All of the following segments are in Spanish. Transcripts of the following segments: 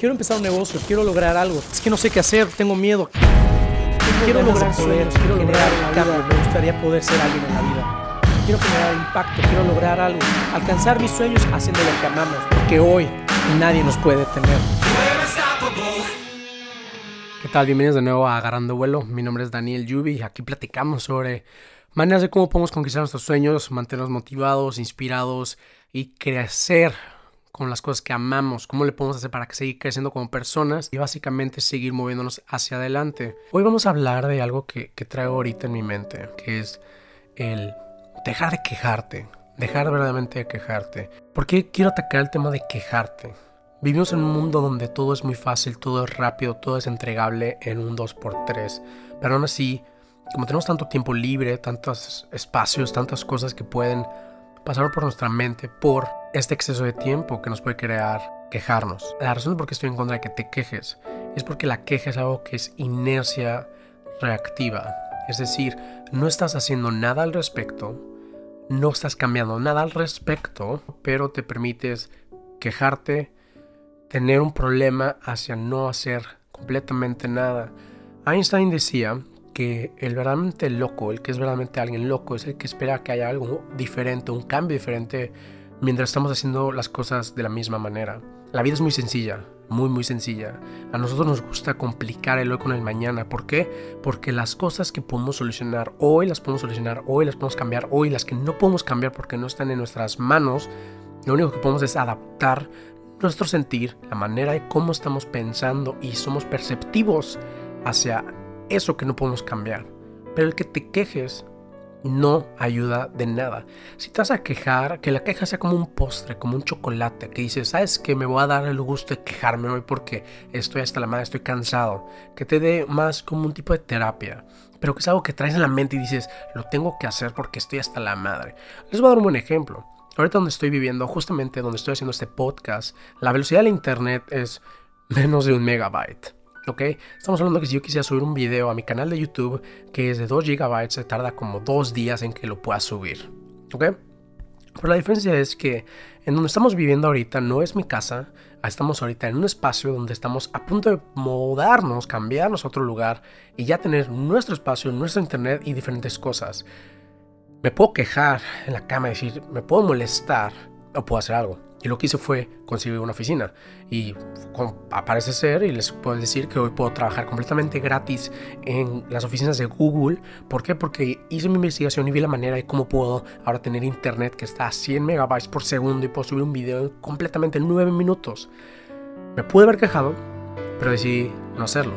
quiero empezar un negocio, quiero lograr algo, es que no sé qué hacer, tengo miedo. Quiero lograr sueños, quiero lograr un cambio, me gustaría poder ser alguien en la vida. Quiero generar impacto, quiero lograr algo, alcanzar mis sueños haciendo lo que amamos, porque hoy nadie nos puede detener. ¿Qué tal? Bienvenidos de nuevo a Agarrando Vuelo. Mi nombre es Daniel Yubi y aquí platicamos sobre maneras de cómo podemos conquistar nuestros sueños, mantenernos motivados, inspirados y crecer con las cosas que amamos, cómo le podemos hacer para seguir creciendo como personas y básicamente seguir moviéndonos hacia adelante. Hoy vamos a hablar de algo que, que traigo ahorita en mi mente, que es el dejar de quejarte, dejar verdaderamente de quejarte. ¿Por qué quiero atacar el tema de quejarte? Vivimos en un mundo donde todo es muy fácil, todo es rápido, todo es entregable en un 2x3, pero aún así, como tenemos tanto tiempo libre, tantos espacios, tantas cosas que pueden pasar por nuestra mente por este exceso de tiempo que nos puede crear quejarnos. La razón por qué estoy en contra de que te quejes es porque la queja es algo que es inercia reactiva. Es decir, no estás haciendo nada al respecto, no estás cambiando nada al respecto, pero te permites quejarte, tener un problema hacia no hacer completamente nada. Einstein decía que el verdaderamente loco, el que es verdaderamente alguien loco, es el que espera que haya algo diferente, un cambio diferente mientras estamos haciendo las cosas de la misma manera. La vida es muy sencilla, muy muy sencilla. A nosotros nos gusta complicar el hoy con el mañana. ¿Por qué? Porque las cosas que podemos solucionar hoy las podemos solucionar hoy, las podemos cambiar hoy, las que no podemos cambiar porque no están en nuestras manos, lo único que podemos es adaptar nuestro sentir, la manera de cómo estamos pensando y somos perceptivos hacia eso que no podemos cambiar. Pero el que te quejes no ayuda de nada. Si te vas a quejar, que la queja sea como un postre, como un chocolate, que dices, ¿sabes que Me voy a dar el gusto de quejarme hoy porque estoy hasta la madre, estoy cansado. Que te dé más como un tipo de terapia. Pero que es algo que traes en la mente y dices, lo tengo que hacer porque estoy hasta la madre. Les voy a dar un buen ejemplo. Ahorita donde estoy viviendo, justamente donde estoy haciendo este podcast, la velocidad del internet es menos de un megabyte. ¿Ok? Estamos hablando que si yo quisiera subir un video a mi canal de YouTube que es de 2 GB, se tarda como 2 días en que lo pueda subir, ¿ok? Pero la diferencia es que en donde estamos viviendo ahorita no es mi casa, estamos ahorita en un espacio donde estamos a punto de mudarnos, cambiarnos a otro lugar y ya tener nuestro espacio, nuestro internet y diferentes cosas. Me puedo quejar en la cama y decir, me puedo molestar o puedo hacer algo. Y lo que hice fue conseguir una oficina. Y aparece ser, y les puedo decir que hoy puedo trabajar completamente gratis en las oficinas de Google. ¿Por qué? Porque hice mi investigación y vi la manera de cómo puedo ahora tener internet que está a 100 megabytes por segundo y puedo subir un video completamente en 9 minutos. Me pude haber quejado, pero decidí no hacerlo.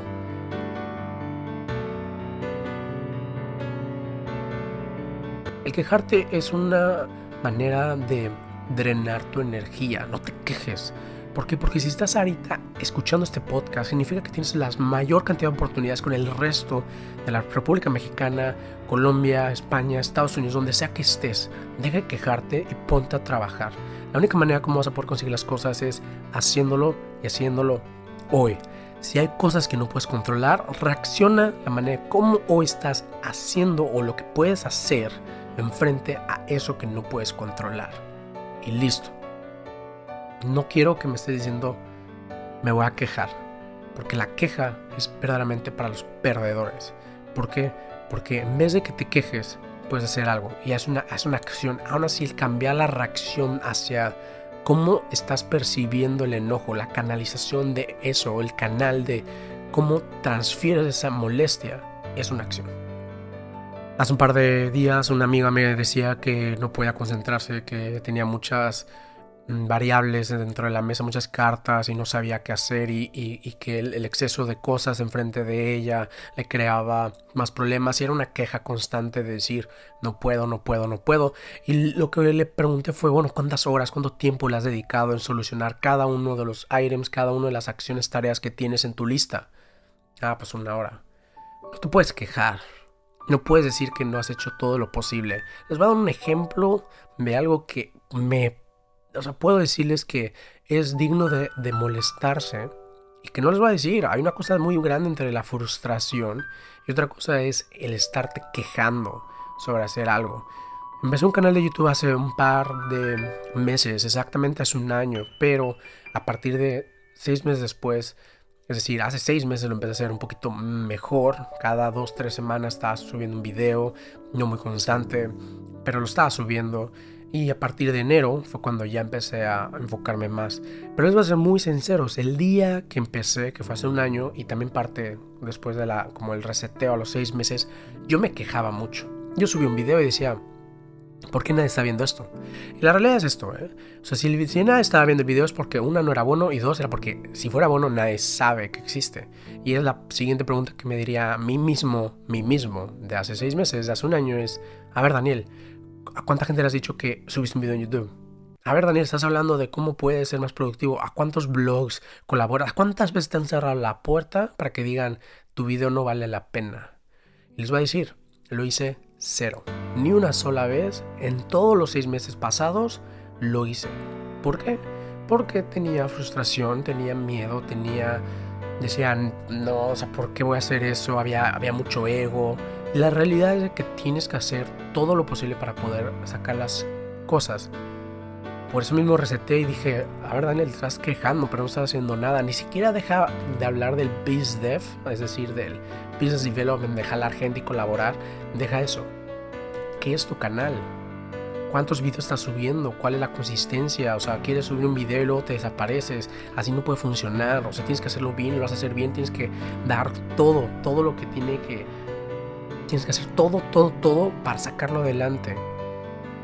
El quejarte es una manera de drenar tu energía. No te quejes. ¿Por qué? Porque si estás ahorita escuchando este podcast, significa que tienes la mayor cantidad de oportunidades con el resto de la República Mexicana, Colombia, España, Estados Unidos, donde sea que estés. Deja de quejarte y ponte a trabajar. La única manera como vas a poder conseguir las cosas es haciéndolo y haciéndolo hoy. Si hay cosas que no puedes controlar, reacciona la manera como hoy estás haciendo o lo que puedes hacer enfrente a eso que no puedes controlar y listo. No quiero que me estés diciendo me voy a quejar, porque la queja es verdaderamente para los perdedores. ¿Por qué? Porque en vez de que te quejes, puedes hacer algo y haz una, una acción. Aún así, cambiar la reacción hacia cómo estás percibiendo el enojo, la canalización de eso, el canal de cómo transfieres esa molestia, es una acción. Hace un par de días una amiga me decía que no podía concentrarse, que tenía muchas mm, variables dentro de la mesa, muchas cartas y no sabía qué hacer y, que el, exceso de cosas enfrente de ella le creaba más problemas y era una queja constante de decir no puedo, no puedo, no puedo. Y lo que le pregunté fue, bueno, ¿cuántas horas, cuánto tiempo le has dedicado en solucionar cada uno de los items, cada una de las acciones, tareas que tienes en tu lista? Ah, pues una hora. No te puedes quejar. No puedes decir que no has hecho todo lo posible. Les voy a dar un ejemplo de algo que me... O sea, puedo decirles que es digno de, molestarse y que no les voy a decir. Hay una cosa muy grande entre la frustración y otra cosa es el estarte quejando sobre hacer algo. Empecé un canal de YouTube hace un par de meses, exactamente hace un año, pero a partir de seis meses después, es decir, hace seis meses lo empecé a hacer un poquito mejor. Cada dos, tres semanas estaba subiendo un video, no muy constante, pero lo estaba subiendo. Y a partir de enero fue cuando ya empecé a enfocarme más. Pero les voy a ser muy sinceros, el día que empecé, que fue hace un año, y también parte después de la, como el reseteo a los seis meses, yo me quejaba mucho. Yo subí un video y decía, ¿por qué nadie está viendo esto? Y la realidad es esto, ¿eh? O sea, si, si nadie estaba viendo el video es porque una no era bueno y dos era porque si fuera bueno nadie sabe que existe. Y es la siguiente pregunta que me diría a mí mismo, mí mismo, de hace seis meses, de hace un año, es, a ver Daniel, ¿A cuánta gente le has dicho que subiste un video en YouTube? A ver, Daniel, estás hablando de cómo puedes ser más productivo. ¿A cuántos blogs colaboras? ¿Cuántas veces te han cerrado la puerta para que digan tu video no vale la pena? Y les voy a decir, lo hice cero. Ni una sola vez en todos los seis meses pasados lo hice. ¿Por qué? Porque tenía frustración, tenía miedo, tenía... Decían, no, o sea, ¿por qué voy a hacer eso? Había, había mucho ego. La realidad es que tienes que hacer todo lo posible para poder sacar las cosas. Por eso mismo reseté y dije, a ver Daniel, estás quejando, pero no estás haciendo nada. Ni siquiera deja de hablar del biz dev, es decir, del business development, de jalar gente y colaborar. Deja eso. ¿Qué es tu canal? ¿Cuántos videos estás subiendo? ¿Cuál es la consistencia? O sea, quieres subir un video y luego te desapareces. Así no puede funcionar. O sea, tienes que hacerlo bien, lo vas a hacer bien, tienes que dar todo, todo lo que tiene que tienes que hacer todo, todo, todo para sacarlo adelante.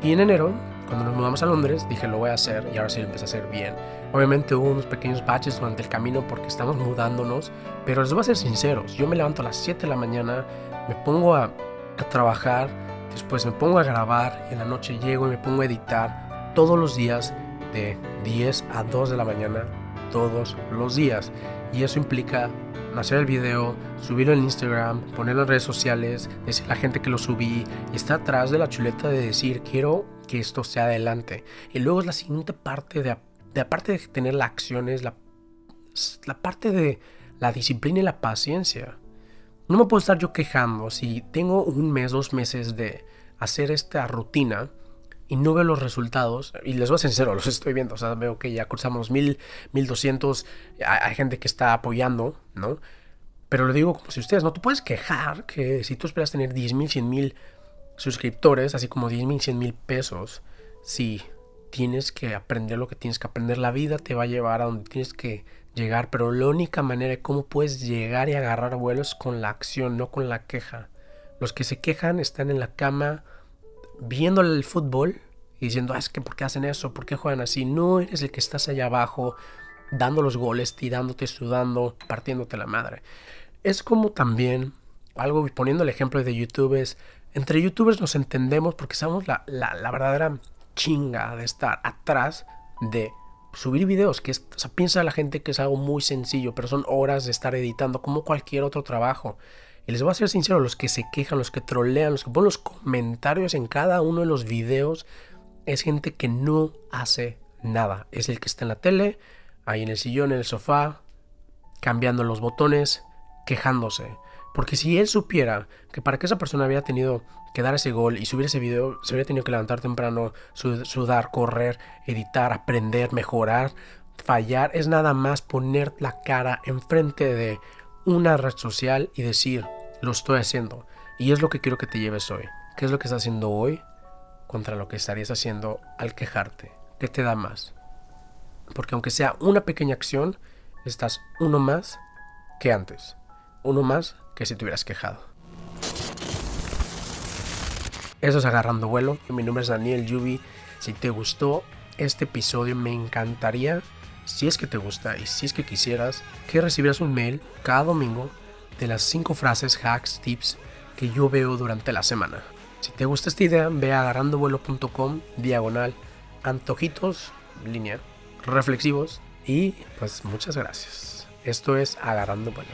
Y en enero, cuando nos mudamos a Londres, dije lo voy a hacer y ahora sí lo empecé a hacer bien. Obviamente hubo unos pequeños baches durante el camino porque estamos mudándonos, pero les voy a ser sinceros, yo me levanto a las 7 de la mañana, me pongo a, a trabajar, después me pongo a grabar y en la noche llego y me pongo a editar todos los días de 10 a 2 de la mañana, todos los días. Y eso implica hacer el video, subirlo en Instagram, ponerlo en redes sociales, decir a la gente que lo subí y está atrás de la chuleta de decir quiero que esto sea adelante. Y luego es la siguiente parte de, de aparte de tener la acción es la, la parte de la disciplina y la paciencia. No me puedo estar yo quejando si tengo un mes, dos meses de hacer esta rutina y no veo los resultados, y les voy a ser sincero, los estoy viendo, o sea, veo que ya cruzamos mil, mil doscientos, hay gente que está apoyando, ¿no? Pero lo digo como si ustedes, no te puedes quejar que si tú esperas tener 10 mil, 100 mil suscriptores, así como 10 mil, 100 mil pesos, si tienes que aprender lo que tienes que aprender, la vida te va a llevar a donde tienes que llegar, pero la única manera de cómo puedes llegar y agarrar vuelos es con la acción, no con la queja. Los que se quejan están en la cama viendo el fútbol y diciendo, ah, es que ¿por qué hacen eso? ¿Por qué juegan así? No eres el que estás allá abajo dando los goles, tirándote, sudando, partiéndote la madre. Es como también, algo poniendo el ejemplo de YouTube, es, entre youtubers nos entendemos porque somos la, la, verdadera chinga de estar atrás de subir videos, que es, piensa la gente que es algo muy sencillo, pero son horas de estar editando como cualquier otro trabajo. Y les voy a ser sincero, los que se quejan, los que trolean, los que ponen los comentarios en cada uno de los videos, es gente que no hace nada. Es el que está en la tele, ahí en el sillón, en el sofá, cambiando los botones, quejándose. Porque si él supiera que para que esa persona había tenido que dar ese gol y subir ese video, se hubiera tenido que levantar temprano, sudar, correr, editar, aprender, mejorar, fallar, es nada más poner la cara enfrente de una red social y decir, lo estoy haciendo. Y es lo que quiero que te lleves hoy. ¿Qué es lo que estás haciendo hoy contra lo que estarías haciendo al quejarte? ¿Qué te da más? Porque aunque sea una pequeña acción, estás uno más que antes. Uno más que si te hubieras quejado. Eso es Agarrando Vuelo. Mi nombre es Daniel Yubi. Si te gustó este episodio, me encantaría si es que te gusta y si es que quisieras que recibieras un mail cada domingo de las 5 frases, hacks, tips que yo veo durante la semana. Si te gusta esta idea, ve a agarrandovuelo.com, diagonal, antojitos, línea, reflexivos y pues muchas gracias. Esto es Agarrando Vuelo.